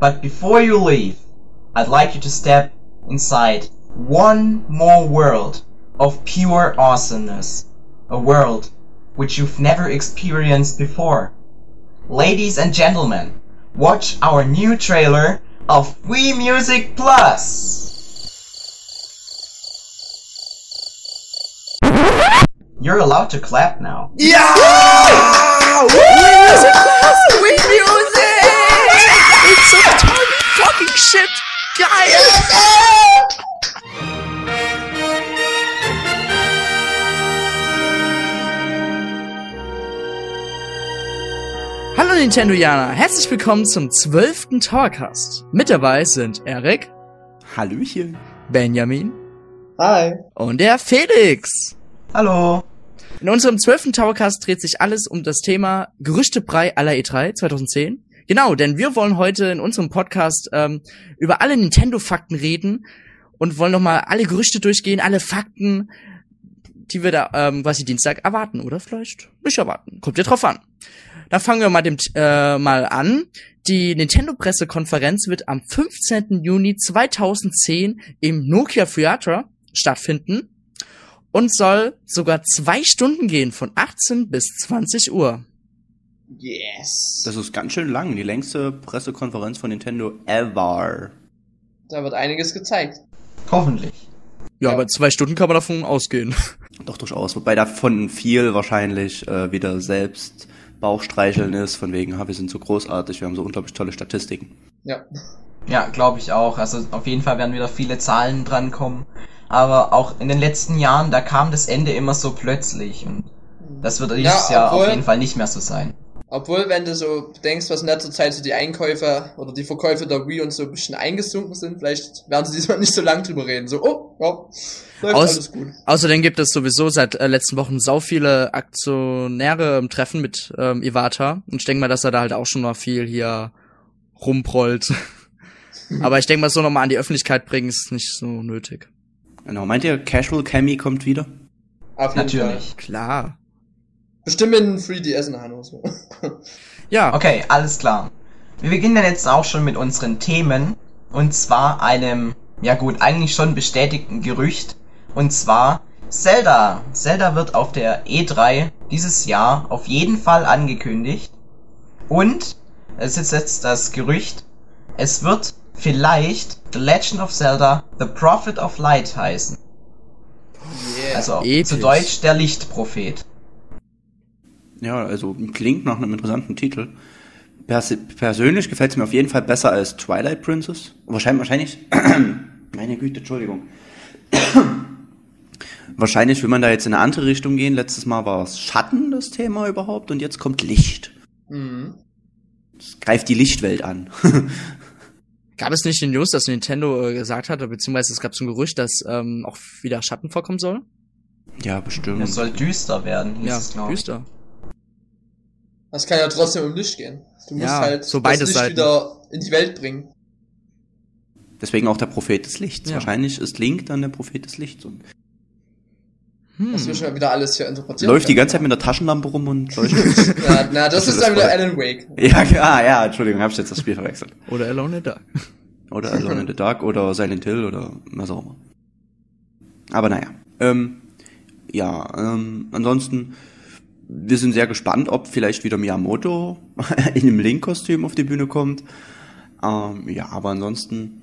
But before you leave, I'd like you to step inside one more world of pure awesomeness. A world which you've never experienced before. Ladies and gentlemen, watch our new trailer of Wii Music Plus! You're allowed to clap now. Yeah! Ja! Music Plus! Fucking shit! Geil! Hallo Nintendo-Jana, herzlich willkommen zum zwölften Towercast. Mit dabei sind Erik, Hallöchen. Benjamin Hi. und der Felix. Hallo. In unserem zwölften Towercast dreht sich alles um das Thema Gerüchtebrei aller E3 2010. Genau, denn wir wollen heute in unserem Podcast ähm, über alle Nintendo-Fakten reden und wollen nochmal alle Gerüchte durchgehen, alle Fakten, die wir da ähm, quasi Dienstag erwarten oder vielleicht nicht erwarten. Kommt ja drauf an. Dann fangen wir mal, dem, äh, mal an. Die Nintendo-Pressekonferenz wird am 15. Juni 2010 im Nokia Theater stattfinden und soll sogar zwei Stunden gehen, von 18 bis 20 Uhr. Yes. Das ist ganz schön lang. Die längste Pressekonferenz von Nintendo ever. Da wird einiges gezeigt. Hoffentlich. Ja, Ja. aber zwei Stunden kann man davon ausgehen. Doch durchaus. Wobei davon viel wahrscheinlich äh, wieder selbst Bauchstreicheln ist, von wegen, ha, wir sind so großartig, wir haben so unglaublich tolle Statistiken. Ja. Ja, glaube ich auch. Also auf jeden Fall werden wieder viele Zahlen drankommen. Aber auch in den letzten Jahren, da kam das Ende immer so plötzlich. Und das wird dieses Ja, Jahr auf jeden Fall nicht mehr so sein. Obwohl, wenn du so denkst, was in letzter Zeit so die Einkäufe oder die Verkäufe der Wii und so ein bisschen eingesunken sind, vielleicht werden sie diesmal nicht so lang drüber reden. So, oh, ja, läuft Aus- alles gut. Außerdem gibt es sowieso seit äh, letzten Wochen sau viele Aktionäre im Treffen mit ähm, Iwata. Und ich denke mal, dass er da halt auch schon noch viel hier rumprollt. Aber ich denke mal, so nochmal an die Öffentlichkeit bringen ist nicht so nötig. Genau. Meint ihr, Casual Cammy kommt wieder? Auf jeden Fall. Natürlich. Klar. Bestimmt in 3DS nachher oder so. Ja, Okay, alles klar. Wir beginnen dann jetzt auch schon mit unseren Themen. Und zwar einem, ja gut, eigentlich schon bestätigten Gerücht. Und zwar Zelda. Zelda wird auf der E3 dieses Jahr auf jeden Fall angekündigt. Und es ist jetzt das Gerücht, es wird vielleicht The Legend of Zelda The Prophet of Light heißen. Yeah. Also Episch. zu Deutsch der Lichtprophet. Ja, also klingt nach einem interessanten Titel. Pers persönlich gefällt es mir auf jeden Fall besser als Twilight Princess. Wahrscheinlich, wahrscheinlich, meine Güte, Entschuldigung. wahrscheinlich will man da jetzt in eine andere Richtung gehen. Letztes Mal war es Schatten das Thema überhaupt und jetzt kommt Licht. mhm. Es greift die Lichtwelt an. gab es nicht den News, dass Nintendo äh, gesagt hatte, beziehungsweise es gab so ein Gerücht, dass ähm, auch wieder Schatten vorkommen soll? ja, bestimmt. Es soll düster werden, hieß ja, es, glaub ich. düster. Das kann ja trotzdem um Licht gehen. Du musst Ja, halt so das Licht Seiten. wieder in die Welt bringen. Deswegen auch der Prophet des Lichts. Ja. Wahrscheinlich ist Link dann der Prophet des Lichts und Hm. Das wir schon wieder alles hier interpretieren. läuft die ganze Zeit mit der Taschenlampe rum und leuchtet. Na, na das, Das ist dann wieder. Alan Wake. ja, ja, ja, Entschuldigung, hab ich jetzt das Spiel verwechselt. Oder Alone in the Dark. Oder Alone in the Dark oder Silent Hill oder was auch immer. Aber naja. Ähm, ja, ähm, ansonsten, wir sind sehr gespannt, ob vielleicht wieder Miyamoto in einem Link-Kostüm auf die Bühne kommt. Ähm, ja, aber ansonsten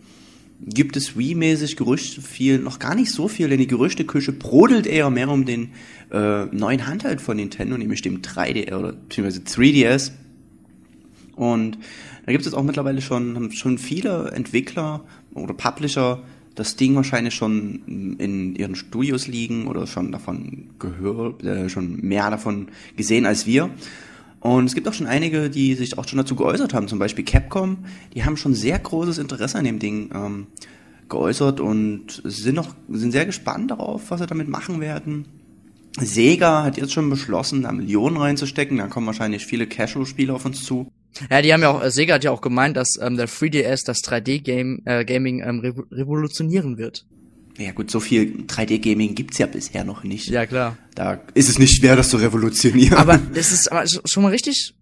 gibt es Wii-mäßig Gerüchte viel, noch gar nicht so viel, denn die Gerüchteküche brodelt eher mehr um den äh, neuen Handheld von Nintendo, nämlich dem 3D oder beziehungsweise 3DS. Und da gibt es auch mittlerweile schon, schon viele Entwickler oder Publisher das Ding wahrscheinlich schon in ihren Studios liegen oder schon davon gehört, äh, schon mehr davon gesehen als wir. Und es gibt auch schon einige, die sich auch schon dazu geäußert haben, zum Beispiel Capcom, die haben schon sehr großes Interesse an dem Ding ähm, geäußert und sind noch, sind sehr gespannt darauf, was sie damit machen werden. Sega hat jetzt schon beschlossen, da Millionen reinzustecken, da kommen wahrscheinlich viele Casual-Spiele auf uns zu. Ja, die haben ja auch, äh, Sega hat ja auch gemeint, dass ähm, der 3DS das 3D-Game, äh, Gaming ähm, revo revolutionieren wird. Ja gut, so viel 3D-Gaming gibt's ja bisher noch nicht. Ja, klar. Da ist es nicht schwer, das zu revolutionieren. Aber das ist aber sch- schon mal richtig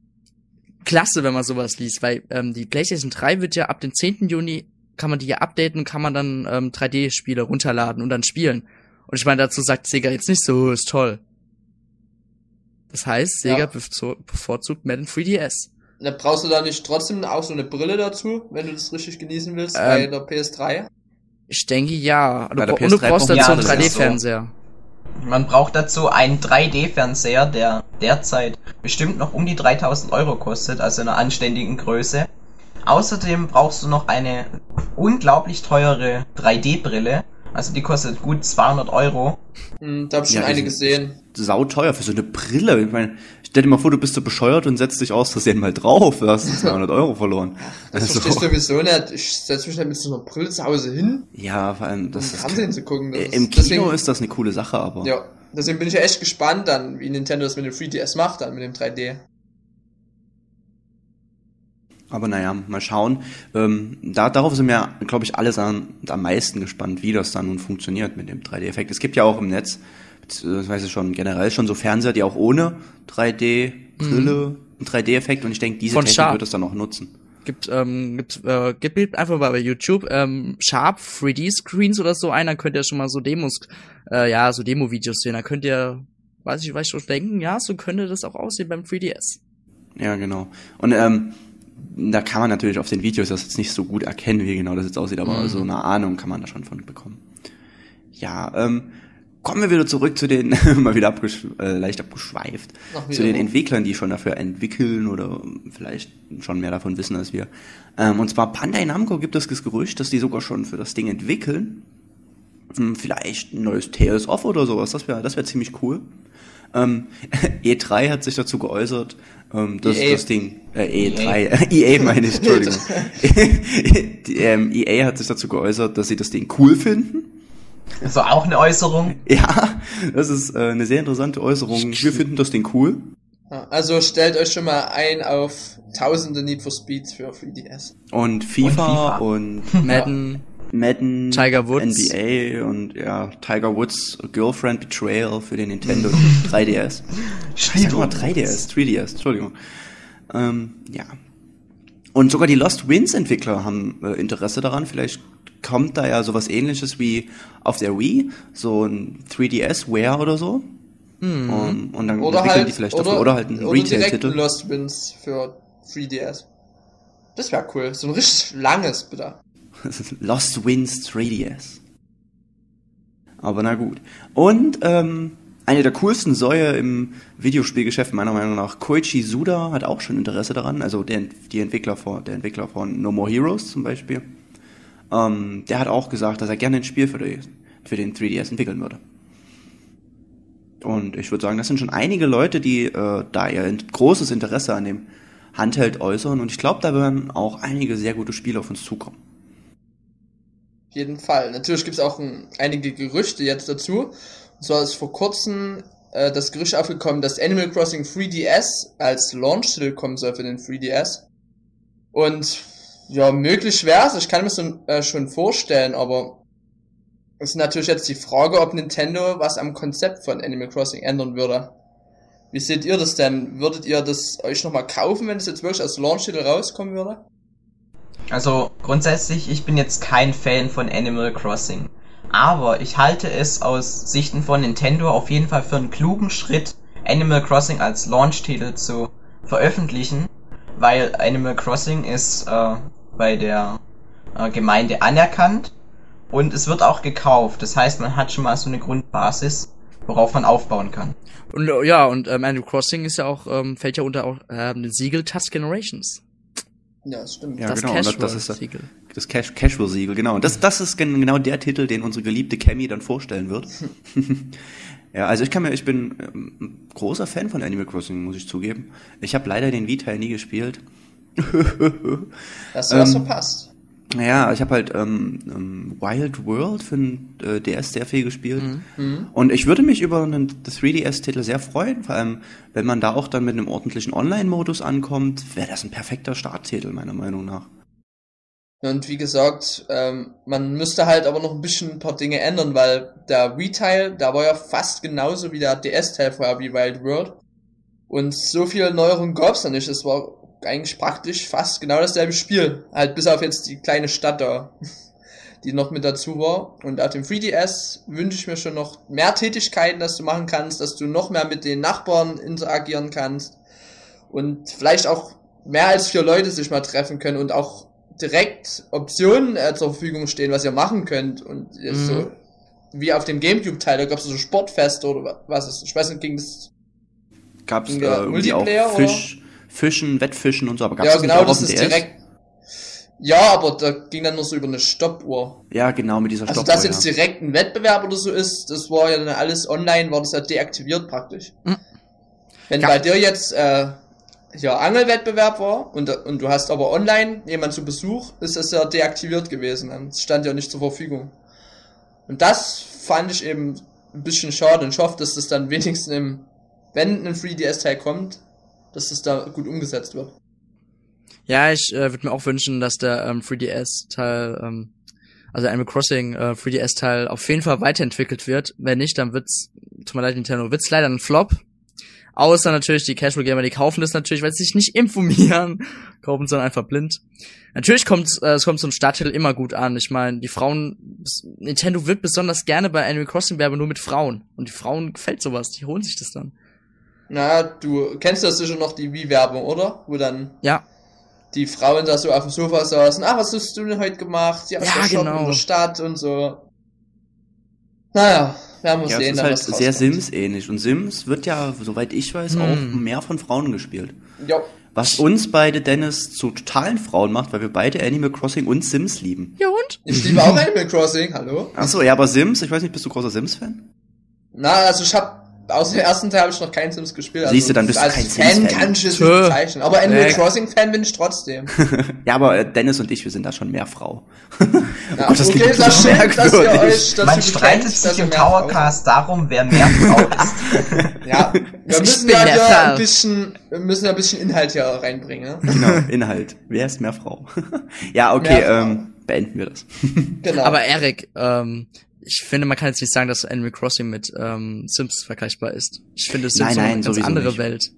klasse, wenn man sowas liest, weil ähm, die PlayStation 3 wird ja ab dem 10. Juni kann man die ja updaten und kann man dann ähm, 3D-Spiele runterladen und dann spielen. Und ich meine, dazu sagt Sega jetzt nicht so, ist toll. Das heißt, Sega Ja. bevorzu- bevorzugt Madden 3DS. Da brauchst du da nicht trotzdem auch so eine Brille dazu, wenn du das richtig genießen willst, Ähm, bei der PS3? Ich denke ja. Du, Bei der bra- und du PS3 brauchst dazu man einen ja, das ist so. 3D-Fernseher. Man braucht dazu einen 3D-Fernseher, der derzeit bestimmt noch um die 3000 Euro kostet, also in einer anständigen Größe. Außerdem brauchst du noch eine unglaublich teure 3D-Brille, also die kostet gut 200 Euro. Hm, da hab ich Ja, schon eine gesehen. Sauteuer für so eine Brille. Ich meine, stell dir mal vor, du bist so bescheuert und setzt dich aus Versehen mal drauf. Du hast 200 Euro verloren. Das Also, verstehe ich sowieso nicht. Ich setze mich dann mit so einer Brille zu Hause hin, ja, vor allem, um das ist, Fernsehen zu gucken. Das äh, ist- im Kino deswegen, ist das eine coole Sache, aber Ja, deswegen bin ich ja echt gespannt dann, wie Nintendo das mit dem 3DS macht, dann mit dem 3D. Aber naja, mal schauen. Ähm, da, darauf sind wir, glaube ich, alle am, am meisten gespannt, wie das dann nun funktioniert mit dem 3D-Effekt. Es gibt ja auch im Netz, beziehungsweise schon generell schon so Fernseher, die auch ohne 3D-Brille einen 3D-Effekt und ich denke, diese Von Technik Sharp. wird es dann auch nutzen. Gibt, ähm, gibt, äh, gibt einfach mal bei YouTube ähm, Sharp 3D-Screens oder so ein, dann könnt ihr schon mal so Demos, äh, ja, so Demo-Videos sehen. Da könnt ihr, weiß ich, weiß ich schon denken, ja, so könnte das auch aussehen beim 3DS. Ja, genau. Und ähm, da kann man natürlich auf den Videos das jetzt nicht so gut erkennen, wie genau das jetzt aussieht, aber Mhm. so eine Ahnung kann man da schon von bekommen. Ja, ähm, kommen wir wieder zurück zu den, mal wieder abgesch äh, leicht abgeschweift, Ach, zu den. Entwicklern, die schon dafür entwickeln oder vielleicht schon mehr davon wissen als wir. Ähm, und zwar Bandai Namco gibt es das Gerücht, dass die sogar schon für das Ding entwickeln. Hm, Vielleicht ein neues Tales of oder sowas, das wäre das wäre ziemlich cool. Ähm, E3 hat sich dazu geäußert, ähm, dass EA. das Ding, äh, E3, EA meine ich, Entschuldigung. Die, ähm, EA hat sich dazu geäußert, dass sie das Ding cool finden. Also auch eine Äußerung. Ja, das ist äh, eine sehr interessante Äußerung. Wir finden das Ding cool. Also stellt euch schon mal ein auf tausende Need for Speeds für 3DS. Und FIFA Und und, FIFA. Madden, Madden, Tiger Woods. NBA und ja, Tiger Woods Girlfriend Betrayal für den Nintendo 3DS. Sag mal 3DS, 3DS, Entschuldigung. Ähm, ja. Und sogar die Lost Winds Entwickler haben äh, Interesse daran. Vielleicht kommt da ja sowas ähnliches wie auf der Wii, so ein 3DS Wear oder so. Um, und dann Oder entwickeln halt, die vielleicht oder, dafür. Oder halt ein Retail-Titel. Lost Winds für 3DS. Das wäre cool. So ein richtig langes, bitte. Lost Winds 3DS. Aber na gut. Und ähm, eine der coolsten Säue im Videospielgeschäft meiner Meinung nach, Koichi Suda hat auch schon Interesse daran. Also der, die Entwickler von, der Entwickler von No More Heroes zum Beispiel. Ähm, der hat auch gesagt, dass er gerne ein Spiel für, die, für den 3DS entwickeln würde. Und ich würde sagen, das sind schon einige Leute, die äh, da ihr großes Interesse an dem Handheld äußern. Und ich glaube, da werden auch einige sehr gute Spiele auf uns zukommen. Jeden Fall. Natürlich gibt es auch ein, einige Gerüchte jetzt dazu. Und zwar ist vor kurzem äh, das Gerücht aufgekommen, dass Animal Crossing 3DS als Launch-Titel kommen soll für den 3DS. Und ja, möglich wäre es. Ich kann mir so äh, schon vorstellen, aber es ist natürlich jetzt die Frage, ob Nintendo was am Konzept von Animal Crossing ändern würde. Wie seht ihr das denn? Würdet ihr das euch nochmal kaufen, wenn es jetzt wirklich als Launch-Titel rauskommen würde? Also grundsätzlich, ich bin jetzt kein Fan von Animal Crossing. Aber ich halte es aus Sichten von Nintendo auf jeden Fall für einen klugen Schritt, Animal Crossing als Launch-Titel zu veröffentlichen, weil Animal Crossing ist äh, bei der äh, Gemeinde anerkannt und es wird auch gekauft. Das heißt, man hat schon mal so eine Grundbasis, worauf man aufbauen kann. Und äh, ja, und ähm, Animal Crossing ist ja auch, ähm, fällt ja unter auch ähm, den Siegel Tusk Generations. Ja, das stimmt. Ja, das genau, und das- das ist- Casual-Siegel. Das Cash Casual-Siegel, genau. Und das, das ist gen- genau der Titel, den unsere geliebte Cammy dann vorstellen wird. ja, also ich kann mir, ich bin ähm, ein großer Fan von Animal Crossing, muss ich zugeben. Ich habe leider den Vita nie gespielt. Hast du was Ähm, verpasst? Naja, ich habe halt ähm, ähm, Wild World für den äh, DS sehr viel gespielt. Mhm. Und ich würde mich über einen 3DS-Titel sehr freuen, vor allem wenn man da auch dann mit einem ordentlichen Online-Modus ankommt, wäre das ein perfekter Starttitel, meiner Meinung nach. Und wie gesagt, ähm, man müsste halt aber noch ein bisschen ein paar Dinge ändern, weil der Wii-Teil, der war ja fast genauso wie der DS-Teil vorher wie Wild World. Und so viele Neuerungen gab's da nicht. Es war eigentlich praktisch fast genau dasselbe Spiel. Halt bis auf jetzt die kleine Stadt da, die noch mit dazu war. Und auf dem 3DS wünsche ich mir schon noch mehr Tätigkeiten, dass du machen kannst, dass du noch mehr mit den Nachbarn interagieren kannst. Und vielleicht auch mehr als vier Leute sich mal treffen können und auch direkt Optionen äh, zur Verfügung stehen, was ihr machen könnt. Und Mhm. so wie auf dem Gamecube-Teil, da gab es so Sportfeste oder wa- was ist. Ich weiß nicht, ging das. Gab's äh, Ja, irgendwie auch Fisch, Fischen, Wettfischen und so, aber gab's ja, das nicht genau, auch auf das dem ist DS? direkt. Ja, aber da ging dann nur so über eine Stoppuhr. Ja, genau, mit dieser Also, Stoppuhr, dass jetzt ja. direkt ein Wettbewerb oder so ist, das war ja dann alles online, war das ja deaktiviert praktisch. Mhm. Wenn Ja. bei dir jetzt äh, ja Angelwettbewerb war und, und du hast aber online jemand zu Besuch, ist es ja deaktiviert gewesen. Dann stand ja nicht zur Verfügung. Und das fand ich eben ein bisschen schade und ich hoffe, dass das dann wenigstens im, wenn ein 3DS-Teil kommt, dass das da gut umgesetzt wird. Ja, ich äh, würde mir auch wünschen, dass der ähm, 3DS-Teil, ähm, also Animal Crossing äh, 3DS-Teil auf jeden Fall weiterentwickelt wird. Wenn nicht, dann wird's, tut mir leid, Nintendo, wird's leider ein Flop. Außer natürlich die Casual Gamer, die kaufen das natürlich, weil sie sich nicht informieren, kaufen es dann einfach blind. Natürlich kommt äh, es kommt ein Starttitel immer gut an. Ich meine, die Frauen, Nintendo wird besonders gerne bei Animal Crossing Werbe nur mit Frauen und die Frauen gefällt sowas, die holen sich das dann. Na, du kennst das sicher noch die Wii-Werbung, oder? Wo dann Ja, die Frauen da so auf dem Sofa saßen, ah, was hast du denn heute gemacht? Ja, Ja, genau. in der Stadt und so. Naja, werden wir Ja, es sehen, ist dann halt was sehr. Sims-ähnlich. Und Sims wird ja, soweit ich weiß, Hm. auch mehr von Frauen gespielt. Ja, Was uns beide, Dennis, zu totalen Frauen macht, weil wir beide Animal Crossing und Sims lieben. ja und? ich liebe auch Animal Crossing, hallo? Achso, ja, aber Sims, ich weiß nicht, bist du großer Sims-Fan? Na, also ich hab, aus dem ersten Teil habe ich noch keinen Sims gespielt. Also Siehst du, dann bist du als kein Fan Sims-Fan. kann ich es nicht bezeichnen. Aber Animal Nee. Crossing Fan bin ich trotzdem. Ja, aber äh, Dennis und ich, wir sind da schon mehr Frau. Ja, Gott, das okay, klingt das stimmt, dass ihr euch dazu Man streitet dass sich im Towercast darum, wer mehr Frau ist. Ja, wir müssen ja Frau. ein bisschen, wir müssen ja ein bisschen Inhalt hier reinbringen. Ne? Genau, Inhalt. Wer ist mehr Frau? ja, okay, Mehr Frau. ähm, beenden wir das. Genau. Aber Erik, ähm, ich finde, man kann jetzt nicht sagen, dass Animal Crossing mit ähm, Sims vergleichbar ist. Ich finde, Sims Nein, ist nein, eine ganz andere nicht. Welt.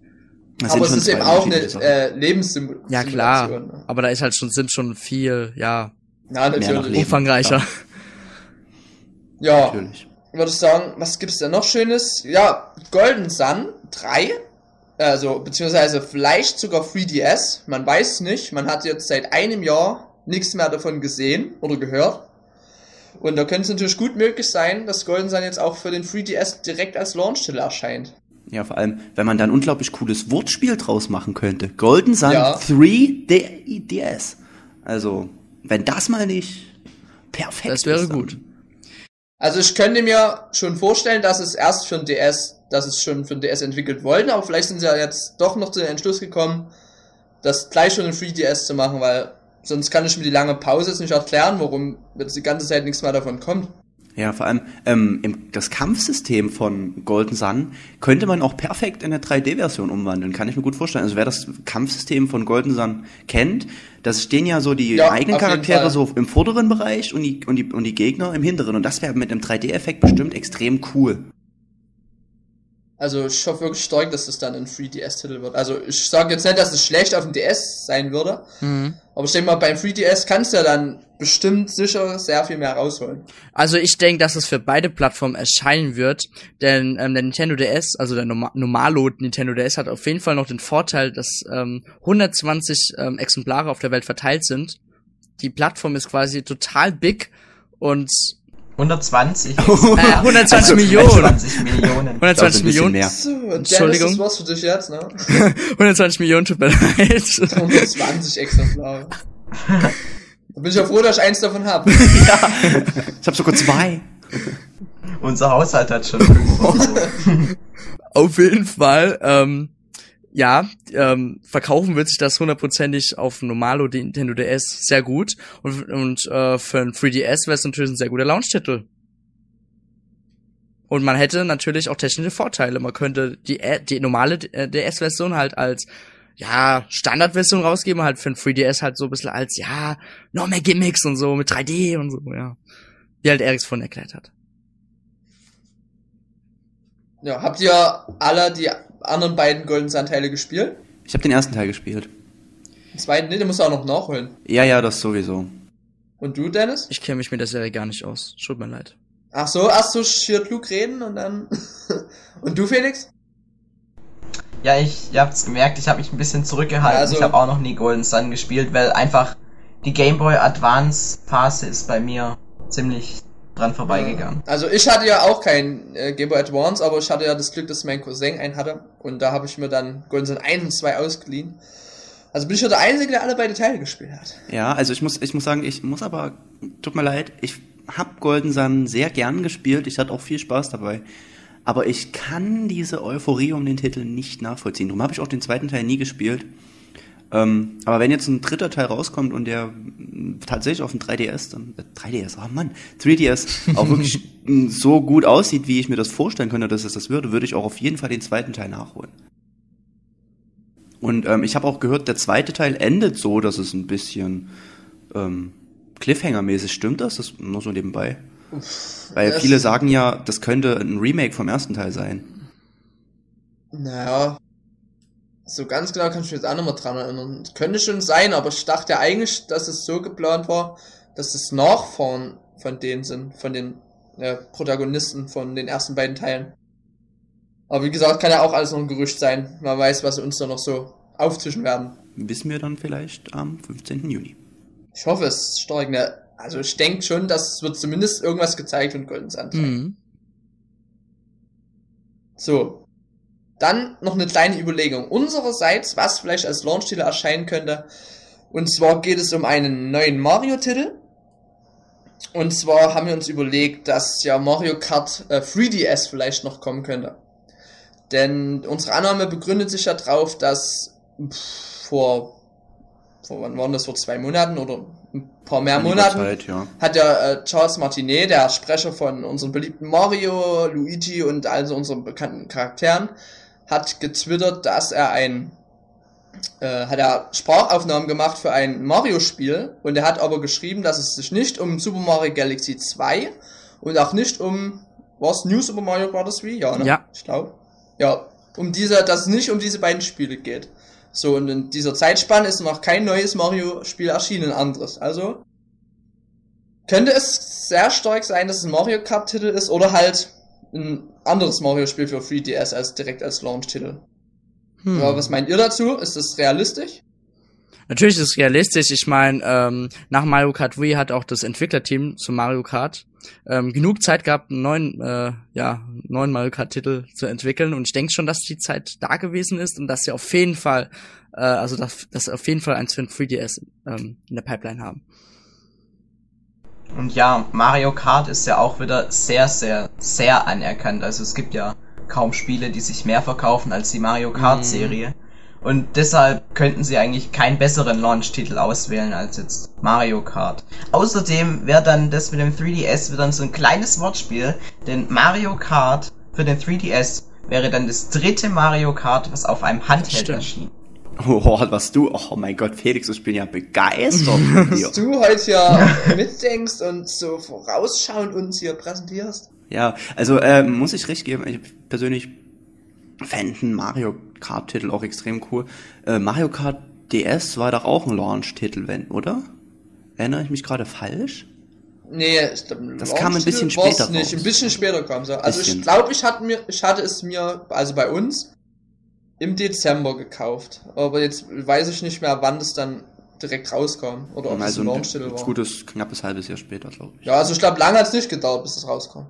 Das aber es ist eben auch eine äh, Lebenssimulation. Ja, klar. Ne? Aber da ist halt schon Sims schon viel, ja, Ja, natürlich. Umfangreicher. Ja, Natürlich. würde ich sagen, was gibt's denn noch Schönes? Ja, Golden Sun 3. Also, beziehungsweise vielleicht sogar 3DS. Man weiß es nicht. Man hat jetzt seit einem Jahr nichts mehr davon gesehen oder gehört. Und da könnte es natürlich gut möglich sein, dass Golden Sun jetzt auch für den 3DS direkt als Launch-Titel erscheint. Ja, vor allem, wenn man da ein unglaublich cooles Wortspiel draus machen könnte. Golden Sun Ja. 3DS. Also, wenn das mal nicht perfekt Das wäre ist, dann- gut. Also ich könnte mir schon vorstellen, dass es erst für den DS, dass es schon für den DS entwickelt wollten, aber vielleicht sind sie ja jetzt doch noch zu dem Entschluss gekommen, das gleich schon in 3DS zu machen, weil sonst kann ich mir die lange Pause jetzt nicht erklären, warum jetzt die ganze Zeit nichts mehr davon kommt. Ja, vor allem ähm, im, das Kampfsystem von Golden Sun könnte man auch perfekt in eine 3D-Version umwandeln, kann ich mir gut vorstellen. Also wer das Kampfsystem von Golden Sun kennt, das stehen ja so die Ja, eigenen Charaktere so im vorderen Bereich und die, und die, und die Gegner im hinteren. Und das wäre mit einem 3D-Effekt bestimmt extrem cool. Also ich hoffe wirklich stark, dass das dann ein 3DS-Titel wird. Also ich sage jetzt nicht, dass es schlecht auf dem DS sein würde, Mhm. aber ich denke mal, beim 3DS kannst du ja dann bestimmt sicher sehr viel mehr rausholen. Also ich denke, dass es für beide Plattformen erscheinen wird, denn ähm, der Nintendo DS, also der Norma Normalo Nintendo DS hat auf jeden Fall noch den Vorteil, dass ähm, 120 ähm, Exemplare auf der Welt verteilt sind. Die Plattform ist quasi total big und 120. äh, 120 Also, Millionen. 120 Millionen. 120 Das ist ein bisschen Millionen. mehr. So, Dennis, Entschuldigung. das war's für dich jetzt, ne? 120 Millionen tut mir leid. 120 Exemplare. Da bin ich ja froh, dass ich eins davon habe. Ich habe sogar zwei. Unser Haushalt hat schon. Auf jeden Fall, ähm, ja, ähm, verkaufen wird sich das hundertprozentig auf Normalo Nintendo DS sehr gut. Und, und äh, für ein 3DS wäre es natürlich ein sehr guter Launch-Titel. Und man hätte natürlich auch technische Vorteile. Man könnte die, äh, die normale äh, DS-Version halt als ja, Standardversion rausgeben, halt für ein 3DS halt so ein bisschen als, ja, noch mehr Gimmicks und so mit 3D und so, ja. Wie halt Eriks von erklärt hat. Ja, habt ihr alle die anderen beiden Golden Sun Teile gespielt? Ich habe den ersten Teil gespielt. Den zweiten, nee, den musst du auch noch nachholen. Ja, ja, das sowieso. Und du, Dennis? Ich kenne mich mit der Serie gar nicht aus. Tut mir leid. Ach so, erst so schiert Luke reden und dann. und du, Felix? Ja, ich ihr habt's gemerkt, ich habe mich ein bisschen zurückgehalten. Also- ich habe auch noch nie Golden Sun gespielt, weil einfach die Game Boy Advance Phase ist bei mir ziemlich dran vorbeigegangen. Also ich hatte ja auch kein äh, Game Boy Advance, aber ich hatte ja das Glück, dass mein Cousin einen hatte. Und da habe ich mir dann Golden Sun 1 und 2 ausgeliehen. Also bin ich ja der Einzige, der alle beide Teile gespielt hat. Ja, also ich muss, ich muss sagen, ich muss aber, tut mir leid, ich hab Golden Sun sehr gern gespielt, ich hatte auch viel Spaß dabei. Aber ich kann diese Euphorie um den Titel nicht nachvollziehen. Darum habe ich auch den zweiten Teil nie gespielt. Ähm, aber wenn jetzt ein dritter Teil rauskommt und der tatsächlich auf dem 3DS, dann, äh, 3DS, oh Mann, 3DS auch wirklich so gut aussieht, wie ich mir das vorstellen könnte, dass es das würde, würde ich auch auf jeden Fall den zweiten Teil nachholen. Und ähm, ich habe auch gehört, der zweite Teil endet so, dass es ein bisschen ähm, Cliffhanger-mäßig stimmt das? Das nur so nebenbei. Weil das- viele sagen ja, das könnte ein Remake vom ersten Teil sein. Naja. So ganz genau kann ich mich jetzt auch nicht mehr dran erinnern. Könnte schon sein, aber ich dachte ja eigentlich, dass es so geplant war, dass es Nachfahren von denen sind, von den äh, Protagonisten von den ersten beiden Teilen. Aber wie gesagt, kann ja auch alles noch ein Gerücht sein. Man weiß, was uns da noch so auftischen werden. Wissen wir dann vielleicht am 15. Juni. Ich hoffe es stark. Ne? Also ich denke schon, dass es wird zumindest irgendwas gezeigt von Golden Sun. Mhm. So. Dann noch eine kleine Überlegung unsererseits, was vielleicht als Launch-Titel erscheinen könnte. Und zwar geht es um einen neuen Mario-Titel. Und zwar haben wir uns überlegt, dass ja Mario Kart äh, 3DS vielleicht noch kommen könnte. Denn unsere Annahme begründet sich ja drauf, dass pff, vor, vor wann waren das, vor zwei Monaten oder ein paar mehr Monaten, Zeit, ja. hat ja äh, Charles Martinet, der Sprecher von unserem beliebten Mario, Luigi und also unseren bekannten Charakteren, hat getwittert, dass er ein äh, hat er Sprachaufnahmen gemacht für ein Mario-Spiel und er hat aber geschrieben, dass es sich nicht um Super Mario Galaxy 2 und auch nicht um was New Super Mario Bros. Wii, ja, ne? Ja. Ich glaube. Ja, um diese, dass es nicht um diese beiden Spiele geht. So, und in dieser Zeitspanne ist noch kein neues Mario-Spiel erschienen, anderes. Also, könnte es sehr stark sein, dass es ein Mario Kart-Titel ist oder halt ein anderes Mario-Spiel für 3DS als direkt als Launch-Titel. Hm. Ja, was meint ihr dazu? Ist das realistisch? Natürlich ist es realistisch. Ich meine, ähm, nach Mario Kart Wii hat auch das Entwicklerteam zu Mario Kart ähm, genug Zeit gehabt, einen neuen, äh, ja, neuen Mario Kart Titel zu entwickeln. Und ich denke schon, dass die Zeit da gewesen ist und dass sie auf jeden Fall, äh, also dass, dass sie auf jeden Fall eins für ein 3DS ähm, in der Pipeline haben. Und ja, Mario Kart ist ja auch wieder sehr, sehr, sehr anerkannt. Also es gibt ja kaum Spiele, die sich mehr verkaufen als die Mario Kart Serie. Und deshalb könnten sie eigentlich keinen besseren Launch-Titel auswählen als jetzt Mario Kart. Außerdem wäre dann das mit dem 3DS wieder so ein kleines Wortspiel, denn Mario Kart für den 3DS wäre dann das dritte Mario Kart, was auf einem Handheld erschien. Oh, was du, oh mein Gott, Felix, ich bin ja begeistert. Dass du heute ja mitdenkst und so vorausschauend uns hier präsentierst. Ja, also äh, muss ich recht geben, ich persönlich fände einen Mario Kart-Titel auch extrem cool. Äh, Mario Kart DS war doch auch ein Launch-Titel, wenn, oder? Erinnere ich mich gerade falsch? Nee, ich glaub, Das kam ein bisschen später nicht. raus. Ein bisschen später kam es. Also Bisschen. ich glaube, ich hatte mir, ich hatte es mir, also bei uns, im Dezember gekauft. Aber jetzt weiß ich nicht mehr, wann das dann direkt rauskam. Oder ob es also ein ein Launch-Titel war. gutes, knappes halbes Jahr später, glaube ich. Ja, also ich glaube, lange hat es nicht gedauert, bis es rauskam.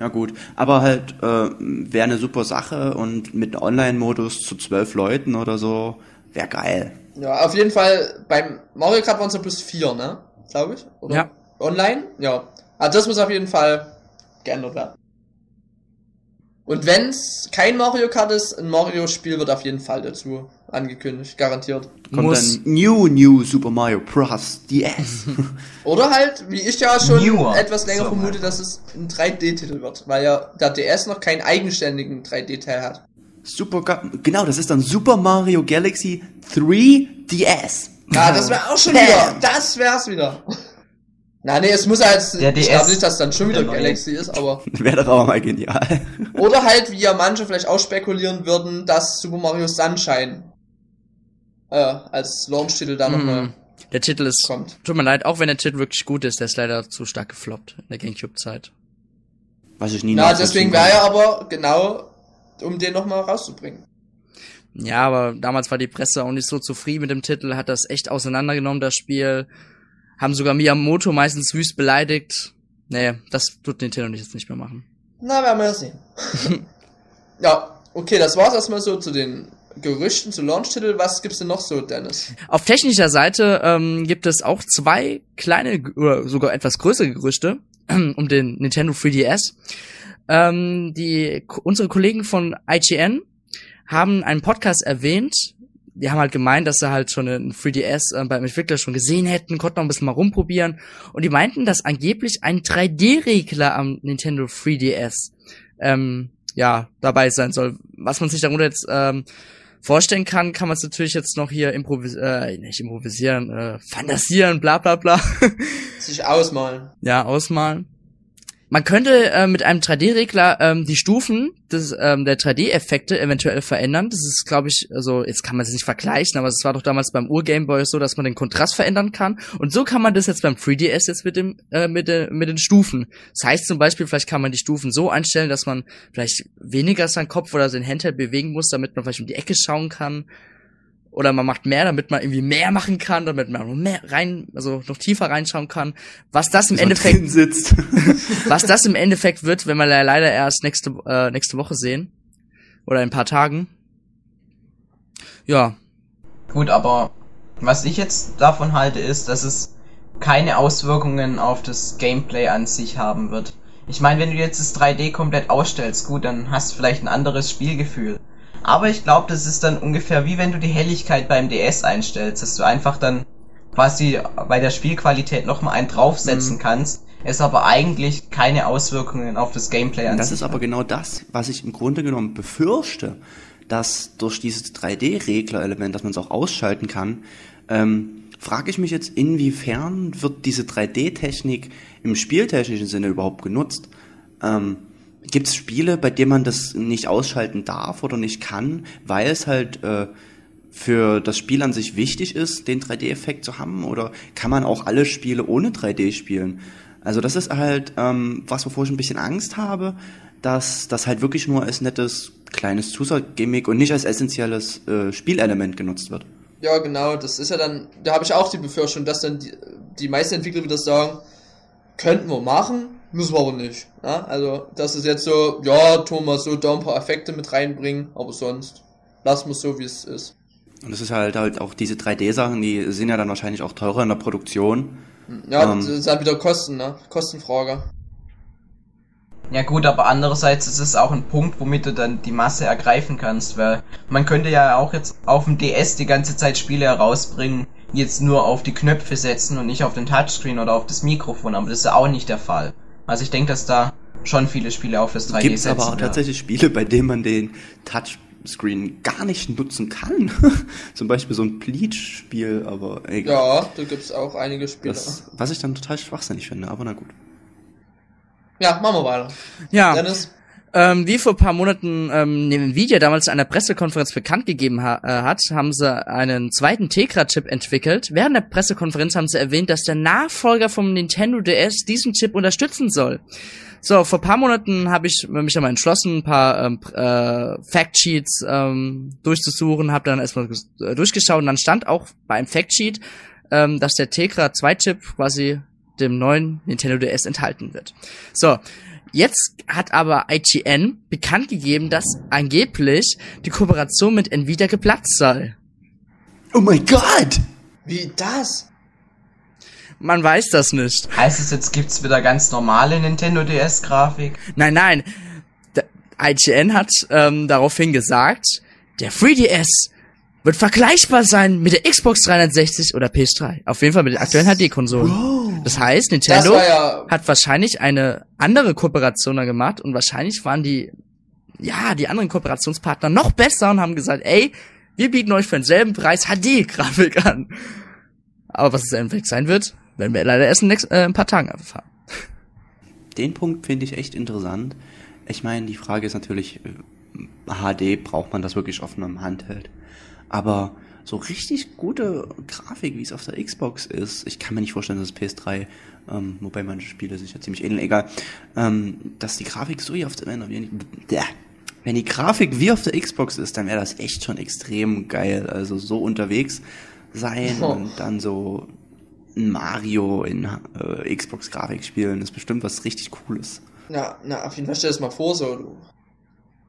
Ja gut, aber halt äh, wäre eine super Sache und mit Online-Modus zu zwölf Leuten oder so, wäre geil. Ja, auf jeden Fall, beim Mario Kart waren es ja plus vier, ne? Glaube ich. Oder? Ja. Online? Ja. Also das muss auf jeden Fall geändert werden. Und wenn's kein Mario Kart ist, ein Mario-Spiel wird auf jeden Fall dazu angekündigt, garantiert. Kommt Muss- dann New New Super Mario Bros. DS. Oder halt, wie ich ja schon Newer. etwas länger So, vermute, dass es ein 3D-Titel wird, weil ja der DS noch keinen eigenständigen 3D-Teil hat. Super, genau, das ist dann Super Mario Galaxy 3DS. Ja, das wäre auch schon Bam. wieder. Das wär's wieder. Na, nee, es muss halt, Der ich glaube nicht, dass dann schon wieder. Galaxy ist, aber Wäre doch aber mal genial. Oder halt, wie ja manche vielleicht auch spekulieren würden, dass Super Mario Sunshine äh, als Launch-Titel da nochmal Mhm. Der Titel ist, kommt. tut mir leid, auch wenn der Titel wirklich gut ist, der ist leider zu stark gefloppt in der Gamecube-Zeit. Was ich nie Na, deswegen wäre er aber genau, um den nochmal rauszubringen. Ja, aber damals war die Presse auch nicht so zufrieden mit dem Titel, hat das echt auseinandergenommen, das Spiel. Haben sogar Miyamoto meistens wüst beleidigt. Nee, das tut Nintendo jetzt nicht mehr machen. Na, werden wir ja sehen. ja, okay, das war's erstmal so zu den Gerüchten, zu Launch-Titel. Was gibt's denn noch so, Dennis? Auf technischer Seite ähm, gibt es auch zwei kleine oder sogar etwas größere Gerüchte um den Nintendo 3DS. Ähm, die unsere Kollegen von IGN haben einen Podcast erwähnt. Die haben halt gemeint, dass sie halt schon einen 3DS äh, beim Entwickler schon gesehen hätten, konnten noch ein bisschen mal rumprobieren. Und die meinten, dass angeblich ein 3D-Regler am Nintendo 3DS ähm, ja dabei sein soll. Was man sich darunter jetzt ähm, vorstellen kann, kann man es natürlich jetzt noch hier improvis äh, nicht improvisieren, äh, fantasieren, bla bla bla. Sich ausmalen. ja, ausmalen. Man könnte äh, mit einem 3D-Regler ähm, die Stufen des, ähm, der 3D-Effekte eventuell verändern. Das ist, glaube ich, also jetzt kann man es nicht vergleichen, aber es war doch damals beim Ur-Gameboy so, dass man den Kontrast verändern kann. Und so kann man das jetzt beim 3DS jetzt mit dem äh, mit, der, mit den Stufen. Das heißt zum Beispiel, vielleicht kann man die Stufen so einstellen, dass man vielleicht weniger seinen Kopf oder sein Handheld bewegen muss, damit man vielleicht um die Ecke schauen kann. Oder man macht mehr, damit man irgendwie mehr machen kann, damit man noch mehr rein, also noch tiefer reinschauen kann. Was das im man Endeffekt sitzt. was das im Endeffekt wird, wenn wir leider erst nächste, äh, nächste Woche sehen. Oder in ein paar Tagen. Ja. Gut, aber was ich jetzt davon halte, ist, dass es keine Auswirkungen auf das Gameplay an sich haben wird. Ich meine, wenn du jetzt das 3D komplett ausstellst, gut, dann hast du vielleicht ein anderes Spielgefühl. Aber ich glaube, das ist dann ungefähr wie wenn du die Helligkeit beim DS einstellst, dass du einfach dann quasi bei der Spielqualität nochmal einen draufsetzen Mhm. kannst, es aber eigentlich keine Auswirkungen auf das Gameplay an Das ist aber genau das, was ich im Grunde genommen befürchte, dass durch dieses 3D-Regler-Element, dass man es auch ausschalten kann, ähm, frage ich mich jetzt, inwiefern wird diese 3D-Technik im spieltechnischen Sinne überhaupt genutzt? Ähm, Gibt es Spiele, bei denen man das nicht ausschalten darf oder nicht kann, weil es halt äh, für das Spiel an sich wichtig ist, den 3D-Effekt zu haben? Oder kann man auch alle Spiele ohne 3D spielen? Also das ist halt, ähm, was wovor ich ein bisschen Angst habe, dass das halt wirklich nur als nettes kleines Zusatzgimmick und nicht als essentielles äh, Spielelement genutzt wird. Ja, genau, das ist ja dann, da habe ich auch die Befürchtung, dass dann die, die meisten Entwickler wieder sagen, könnten wir machen, müssen wir aber nicht. Ja? Also, das ist jetzt so, ja, Thomas, so da ein paar Effekte mit reinbringen, aber sonst lassen wir es so, wie es ist. Und das ist halt halt auch diese 3D-Sachen, die sind ja dann wahrscheinlich auch teurer in der Produktion. Ja, Ähm. das ist halt wieder Kosten, ne? Kostenfrage. Ja gut, aber andererseits ist es auch ein Punkt, womit du dann die Masse ergreifen kannst, weil man könnte ja auch jetzt auf dem DS die ganze Zeit Spiele herausbringen, jetzt nur auf die Knöpfe setzen und nicht auf den Touchscreen oder auf das Mikrofon, aber das ist ja auch nicht der Fall. Also ich denke, dass da schon viele Spiele auf das 3D Gibt es setzen. aber auch werden. tatsächlich Spiele, bei denen man den Touchscreen gar nicht nutzen kann. Zum Beispiel so ein Bleach-Spiel, aber egal. Ja, da gibt's auch einige Spiele. Das, was ich dann total schwachsinnig finde, aber na gut. Ja, machen wir weiter. Ja. Dennis? Ähm, wie vor ein paar Monaten ähm, Nvidia damals in einer Pressekonferenz bekannt gegeben ha äh, hat, haben sie einen zweiten Tegra-Chip entwickelt. Während der Pressekonferenz haben sie erwähnt, dass der Nachfolger vom Nintendo DS diesen Chip unterstützen soll. So, vor ein paar Monaten habe ich mich einmal entschlossen, ein paar ähm, äh, Factsheets ähm, durchzusuchen, habe dann erstmal äh, durchgeschaut und dann stand auch bei einem Factsheet, ähm, dass der Tegra 2 Chip quasi dem neuen Nintendo DS enthalten wird. So, Jetzt hat aber IGN bekannt gegeben, dass angeblich die Kooperation mit Nvidia geplatzt sei. Oh mein Gott! Wie das? Man weiß das nicht. Heißt es jetzt gibt's wieder ganz normale Nintendo DS Grafik? Nein, nein. Der IGN hat ähm, daraufhin gesagt, der 3DS wird vergleichbar sein mit der Xbox 360 oder PS3. Auf jeden Fall mit den aktuellen HD-Konsolen. Das heißt, Das Nintendo war ja, hat wahrscheinlich eine andere Kooperation da gemacht und wahrscheinlich waren die, ja, die anderen Kooperationspartner noch besser und haben gesagt, ey, wir bieten euch für denselben Preis HD-Grafik an. Aber was es im Endeffekt sein wird, werden wir leider erst in äh, ein paar Tagen erfahren. Den Punkt finde ich echt interessant. Ich meine, die Frage ist natürlich, äh, HD, braucht man das wirklich auf einem Handheld? Aber so richtig gute Grafik, wie es auf der Xbox ist. Ich kann mir nicht vorstellen, dass es PS3, ähm, wobei manche Spiele sich ja ziemlich ähneln, egal, ähm, dass die Grafik so wie auf der, wenn die Grafik wie auf der Xbox ist, dann wäre das echt schon extrem geil. Also so unterwegs sein Oh. und dann so ein Mario in äh, Xbox-Grafik spielen, ist bestimmt was richtig Cooles. Ja, na, auf jeden Fall stell das mal vor, so, du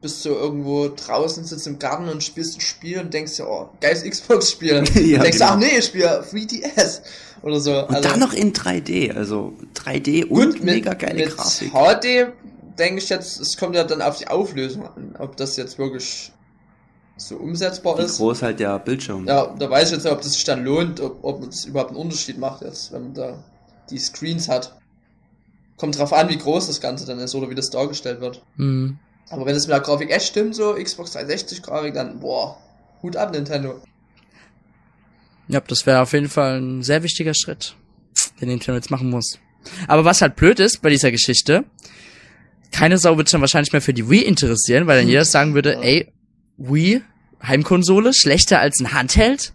bist so irgendwo draußen, sitzt im Garten und spielst ein Spiel und denkst dir, oh, geiles Xbox-Spiel. Ja, denkst genau. ach nee, ich spiele 3DS oder so. Also Und dann noch in 3D, also 3D und mega geile mit Grafik. HD denke ich jetzt, es kommt ja dann auf die Auflösung an, ob das jetzt wirklich so umsetzbar Wie ist. groß halt der Bildschirm. Ja, da weiß ich jetzt nicht, ob das sich dann lohnt, ob, ob es überhaupt einen Unterschied macht jetzt, wenn man da die Screens hat. Kommt drauf an, wie groß das Ganze dann ist oder wie das dargestellt wird. Hm. Aber wenn es mit der Grafik echt stimmt, so Xbox 360 Grafik, dann boah, Hut ab Nintendo. Ja, das wäre auf jeden Fall ein sehr wichtiger Schritt, den Nintendo jetzt machen muss. Aber was halt blöd ist bei dieser Geschichte, keine Sau wird sich dann wahrscheinlich mehr für die Wii interessieren, weil dann jeder sagen würde, Ja. ey, Wii, Heimkonsole, schlechter als ein Handheld?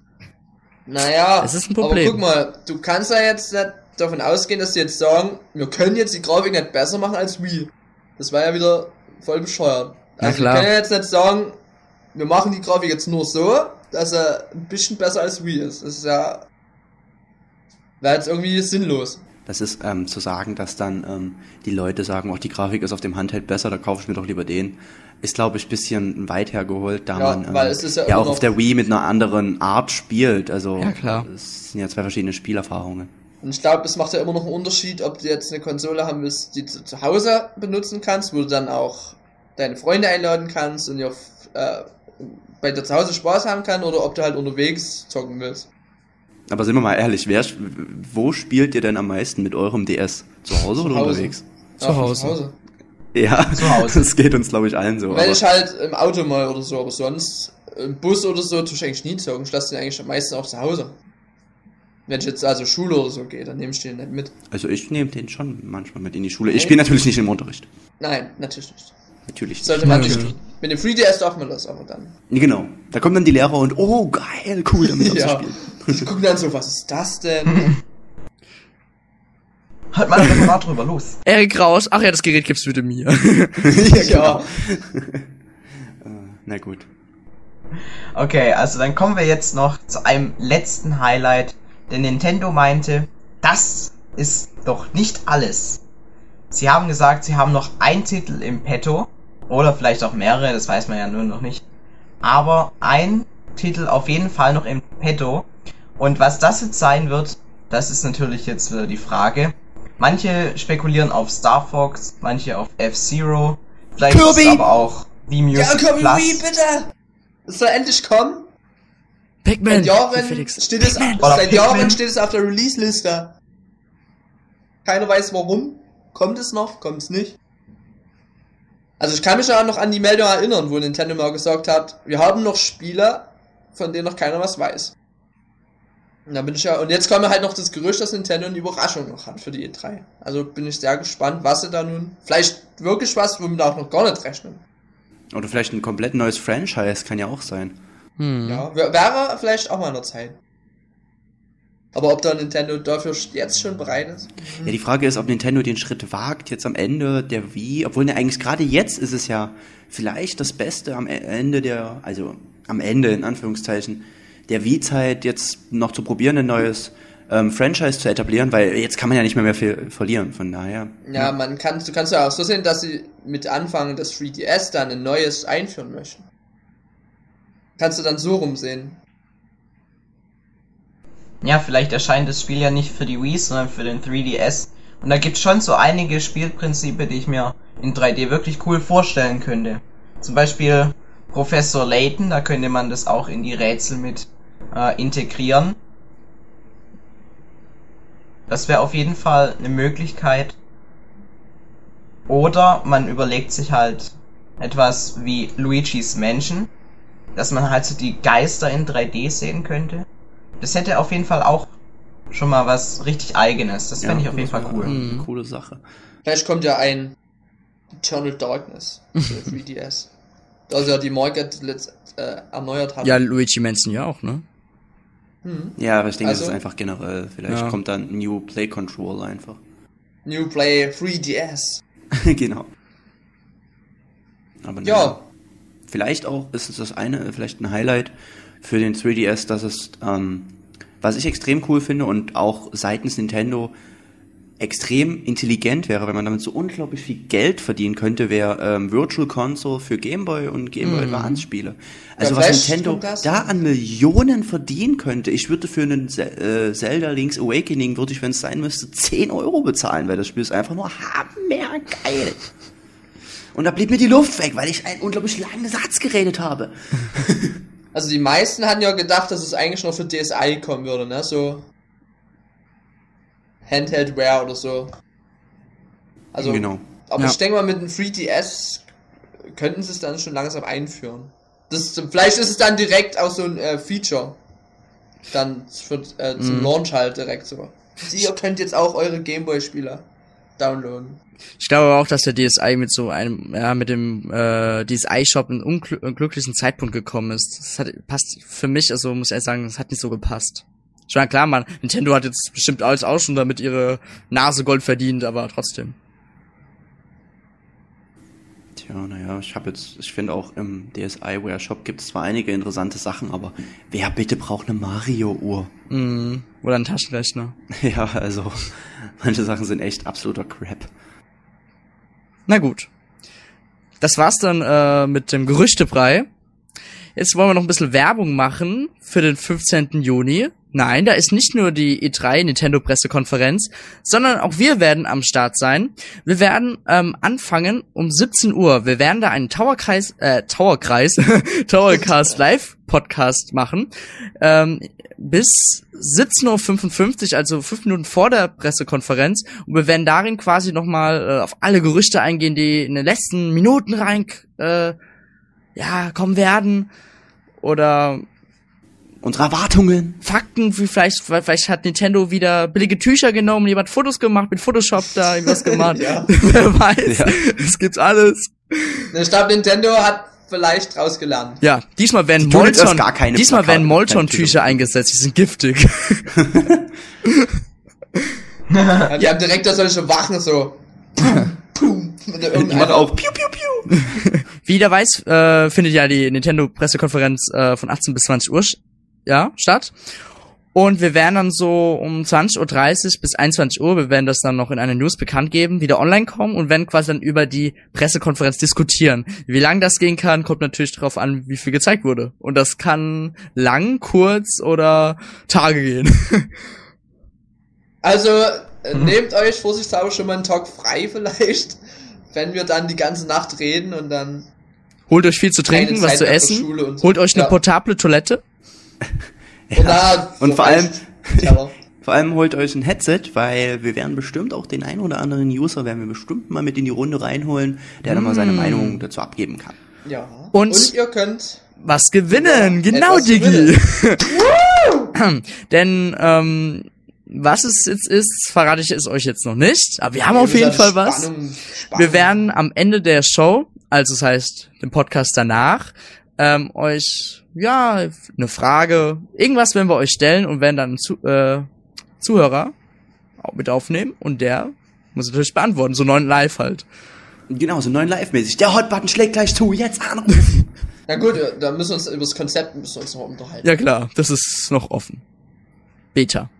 Naja, Das ist ein Problem. aber guck mal, du kannst ja jetzt nicht davon ausgehen, dass die jetzt sagen, wir können jetzt die Grafik nicht besser machen als Wii. Das war ja wieder voll bescheuert. Na Also klar. wir können ja jetzt nicht sagen, wir machen die Grafik jetzt nur so, dass er ein bisschen besser als Wii ist. Das ist ja wäre jetzt irgendwie sinnlos. Das ist ähm, zu sagen, dass dann ähm, die Leute sagen, auch die Grafik ist auf dem Handheld besser, da kaufe ich mir doch lieber den. Ist, glaube ich, bisschen weit hergeholt, da Ja, man ähm, weil es ist ja ja auch auf der Wii mit einer anderen Art spielt. Also Ja, klar. es sind ja zwei verschiedene Spielerfahrungen. Und ich glaube, es macht ja immer noch einen Unterschied, ob du jetzt eine Konsole haben willst, die du zu Hause benutzen kannst, wo du dann auch deine Freunde einladen kannst und ihr äh, bei dir zu Hause Spaß haben kann, oder ob du halt unterwegs zocken willst. Aber sind wir mal ehrlich, wer, wo spielt ihr denn am meisten mit eurem DS? Zu Hause Zu oder Hause. unterwegs? Zu Ja, Hause. Ja, Zu Hause. das geht uns, glaube ich, allen so. Wenn aber- ich halt im Auto mal oder so, aber sonst im Bus oder so tue ich eigentlich nie zocken. Ich lasse den eigentlich am meisten auch zu Hause. Wenn ich jetzt also Schule oder so gehe, dann nehme ich den nicht mit. Also ich nehme den schon manchmal mit in die Schule. Ich spiele natürlich nicht im Unterricht. Nein, natürlich nicht. Natürlich. nicht. Sollte man nicht genau. tun. Mit dem 3DS darf man das aber dann. Genau. Da kommen dann die Lehrer und oh geil, cool damit Ja. zu spielen. Die gucken dann so, was ist das denn? Halt mal ein Referat drüber, los. Erik Rausch, ach ja, das Gerät gibst du bitte mir. ja. Na gut. Okay, also dann kommen wir jetzt noch zu einem letzten Highlight. Denn Nintendo meinte, das ist doch nicht alles. Sie haben gesagt, sie haben noch einen Titel im Petto. Oder vielleicht auch mehrere, das weiß man ja nur noch nicht. Aber ein Titel auf jeden Fall noch im Petto. Und was das jetzt sein wird, das ist natürlich jetzt wieder die Frage. Manche spekulieren auf Star Fox, manche auf F-Zero. Vielleicht ist Kirby! es aber auch The Music Ja, komm, Plus. Wii, bitte! Es soll endlich kommen. Pac-Man. Seit Jahren steht es, seit. Jahren steht es auf der Release-Liste. Keiner weiß warum. Kommt es noch? Kommt es nicht? Also ich kann mich ja noch an die Meldung erinnern, wo Nintendo mal gesagt hat, wir haben noch Spiele, von denen noch keiner was weiß. Und da bin ich ja, und jetzt kommt halt noch das Gerücht, dass Nintendo eine Überraschung noch hat für die E3. Also bin ich sehr gespannt, was sie da nun, vielleicht wirklich was, womit wir auch noch gar nicht rechnen. Oder vielleicht ein komplett neues Franchise, kann ja auch sein. Hm. Ja, wär- wäre vielleicht auch mal der Zeit. Aber ob da Nintendo dafür jetzt schon bereit ist? Ja, die Frage ist, ob Nintendo den Schritt wagt, jetzt am Ende der Wii, obwohl ne, eigentlich gerade jetzt ist es ja vielleicht das Beste am E- Ende der, also am Ende in Anführungszeichen, der Wii-Zeit jetzt noch zu probieren, ein neues ähm, Franchise zu etablieren, weil jetzt kann man ja nicht mehr mehr viel verlieren, von daher. Ja, man kann, du kannst ja auch so sehen, dass sie mit Anfang des 3DS dann ein neues einführen möchten. Kannst du dann so rumsehen. Ja, vielleicht erscheint das Spiel ja nicht für die Wii, sondern für den 3DS. Und da gibt's schon so einige Spielprinzipe, die ich mir in 3D wirklich cool vorstellen könnte. Zum Beispiel Professor Layton, da könnte man das auch in die Rätsel mit äh, integrieren. Das wäre auf jeden Fall eine Möglichkeit. Oder man überlegt sich halt etwas wie Luigi's Mansion, dass man halt so die Geister in 3D sehen könnte. Das hätte auf jeden Fall auch schon mal was richtig eigenes. Das fände ich auf jeden Fall cool. Eine Mhm. coole Sache. Vielleicht kommt ja ein Eternal Darkness für 3DS. Da sie ja die Market letzt, äh, erneuert haben. Ja, Luigi Manson ja auch, ne? Hm. Ja, aber ich denke, Also? das ist einfach generell. Vielleicht Ja. kommt dann New Play Controller einfach. New Play 3DS. genau. Aber Ja. Vielleicht auch ist es das eine, vielleicht ein Highlight für den 3DS, dass es, ähm, was ich extrem cool finde und auch seitens Nintendo extrem intelligent wäre, wenn man damit so unglaublich viel Geld verdienen könnte, wäre ähm, Virtual Console für Game Boy und Game Boy Advance Spiele. Also Ja, was Nintendo da an Millionen verdienen könnte. Ich würde für einen äh, Zelda Link's Awakening, würde ich, wenn es sein müsste, 10 Euro bezahlen, weil das Spiel ist einfach nur hammergeil. Und da blieb mir die Luft weg, weil ich einen unglaublich langen Satz geredet habe. Also die meisten hatten ja gedacht, dass es eigentlich noch für DSi kommen würde, ne? So Handheldware oder so. Also, genau. aber Ja. ich denke mal, mit dem 3DS könnten sie es dann schon langsam einführen. Das, vielleicht ist es dann direkt auch so ein äh, Feature. Dann für, äh, zum Mhm. Launch halt direkt so. Sie, ihr könnt jetzt auch eure Gameboy-Spieler downloaden. Ich glaube auch, dass der DSi mit so einem, ja, mit dem äh, DSi-Shop in unglü unglücklichen Zeitpunkt gekommen ist. Das hat, passt für mich, also muss ich ehrlich sagen, das hat nicht so gepasst. Ich meine, klar, man, Nintendo hat jetzt bestimmt alles auch schon damit ihre Nase Gold verdient, aber trotzdem. Tja, naja, ich habe jetzt, ich finde auch im DSiWare Shop gibt es zwar einige interessante Sachen, aber wer bitte braucht eine Mario-Uhr? Mhm. Oder ein Taschenrechner. Ja, also manche Sachen sind echt absoluter Crap. Na gut. Das war's dann äh, mit dem Gerüchtebrei. Jetzt wollen wir noch ein bisschen Werbung machen für den 15. Juni. Nein, da ist nicht nur die E3 Nintendo Pressekonferenz, sondern auch wir werden am Start sein. Wir werden ähm, anfangen um 17 Uhr. Wir werden da einen Towerkreis, äh, Towerkreis, Towercast Live Podcast machen. Ähm, bis 17.55 Uhr, also fünf Minuten vor der Pressekonferenz. Und wir werden darin quasi nochmal äh, auf alle Gerüchte eingehen, die in den letzten Minuten rein äh, ja, kommen werden. Oder Unsere Erwartungen. Fakten, wie vielleicht, vielleicht hat Nintendo wieder billige Tücher genommen, jemand Fotos gemacht, mit Photoshop da irgendwas gemacht. Ja. Wer weiß. Ja. Es gibt alles. Ich glaube, Nintendo hat vielleicht draus gelernt. Ja, diesmal werden Die Molton, gar keine diesmal Plakate, werden Molton-Tücher Tücher. eingesetzt, die sind giftig. Ja, die haben direkt da solche Wachen so. Pum, pum, Ich mache auch Piu Piu Piu. Wie jeder weiß, äh, findet ja die Nintendo-Pressekonferenz äh, von 18 bis 20 Uhr ja, statt. Und wir werden dann so um 20.30 Uhr bis 21 Uhr, wir werden das dann noch in einer News bekannt geben, wieder online kommen und werden quasi dann über die Pressekonferenz diskutieren. Wie lang das gehen kann, kommt natürlich darauf an, wie viel gezeigt wurde. Und das kann lang, kurz oder Tage gehen. Also, äh, nehmt euch vorsichtshalber schon mal einen Tag frei vielleicht, wenn wir dann die ganze Nacht reden und dann Holt euch viel zu trinken, was zu essen. Holt euch eine Ja. portable Toilette. Und, da, Und vor allem-. Vor allem holt euch ein Headset, weil wir werden bestimmt auch den ein oder anderen User werden wir bestimmt mal mit in die Runde reinholen, der dann mal seine Mm. Meinung dazu abgeben kann. Ja. Und- und ihr könnt Was gewinnen, Ja, genau, etwas Digi. Denn ähm, was es jetzt ist, verrate ich es euch jetzt noch nicht. Aber wir haben auf Ihr jeden Fall was. Spannung, Spannung. Wir werden am Ende der Show, also das heißt dem Podcast danach, ähm, euch ja eine Frage, irgendwas werden wir euch stellen und werden dann zu, äh, Zuhörer auch mit aufnehmen und der muss natürlich beantworten, so neun live halt. Genau, so neuen Live-mäßig. Der Hotbutton schlägt gleich zu, jetzt anrufen. Na gut, äh, da müssen wir uns über das Konzept müssen wir uns noch unterhalten. Ja klar, das ist noch offen. Beta.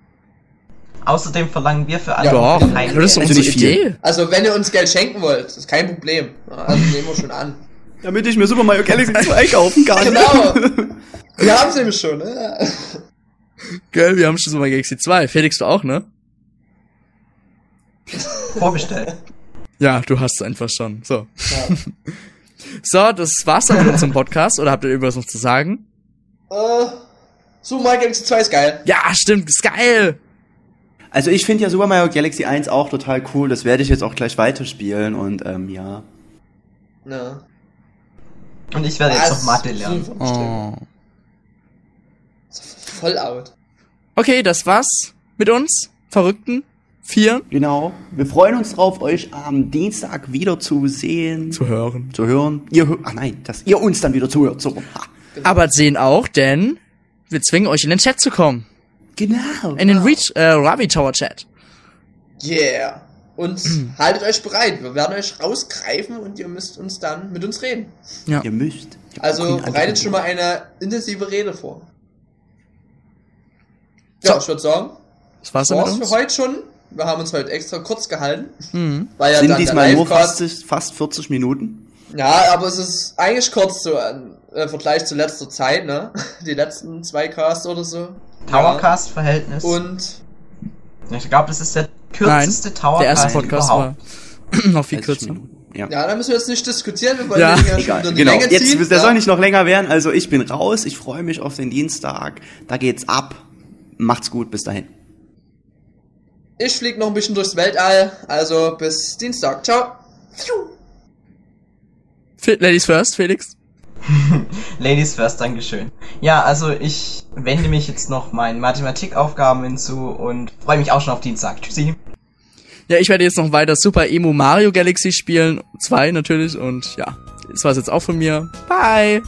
Außerdem verlangen wir für alle Doch, kein das ist nicht viel. Idee. Also wenn ihr uns Geld schenken wollt, ist kein Problem. Also nehmen wir schon an. Damit ich mir Super Mario Galaxy 2 kaufen kann. Genau. Wir haben es nämlich schon, ne? Geil, wir haben schon so mal Galaxy 2. Felix, du auch, ne? vorbestellt. Ja, du hast es einfach schon. So. Ja. So, das war's dann mit unserem Podcast. Oder habt ihr irgendwas noch zu sagen? Äh, Super Mario Galaxy 2 ist geil. Ja, stimmt, ist geil. Also ich finde ja Super Mario Galaxy 1 auch total cool. Das werde ich jetzt auch gleich weiterspielen und ähm, ja. Ja. Und ich werde jetzt Was? noch Mathe lernen. Oh. Voll out. Okay, das war's mit uns. Verrückten. Vier. Genau. Wir freuen uns drauf, euch am Dienstag wieder zu sehen, zu, Zu hören. hören. Ihr hö- Ach nein, dass ihr uns dann wieder zuhört. So. Ha. Aber sehen auch, denn wir zwingen euch in den Chat zu kommen. Genau. In den Reach, äh, Ravi Tower Chat. Yeah. Und haltet euch bereit. Wir werden euch rausgreifen und ihr müsst uns dann mit uns reden. Ja. Ihr müsst. Also bereitet schon mal eine intensive Rede vor. Ja, So. ich würde sagen, Das war's für heute schon. Wir haben uns heute extra kurz gehalten. Mhm. Weil ja Sind dann diesmal nur fast, fast 40 Minuten. Ja, aber es ist eigentlich kurz so im äh, Vergleich zu letzter Zeit, ne? Die letzten zwei Casts oder so. Towercast-Verhältnis. Ja. Und ich glaube, das ist der Nein, kürzeste Towercast der erste Podcast überhaupt. war noch viel 30 kürzer. Minuten. Ja. ja, da müssen wir jetzt nicht diskutieren, wir wollen Ja. den ja schon Egal. die Genau. Länge Jetzt, ziehen. der ja. soll nicht noch länger werden. Also ich bin raus. Ich freue mich auf den Dienstag. Da geht's ab. Macht's gut. Bis dahin. Ich flieg noch ein bisschen durchs Weltall, also bis Dienstag. Ciao. Fe- Ladies first, Felix. Ladies first, Dankeschön. Ja, also ich wende mich jetzt noch meinen Mathematikaufgaben hinzu und freue mich auch schon auf Dienstag. Tschüssi. Ja, ich werde jetzt noch weiter Super Emo Mario Galaxy spielen. Zwei natürlich. Und ja, das war's jetzt auch von mir. Bye.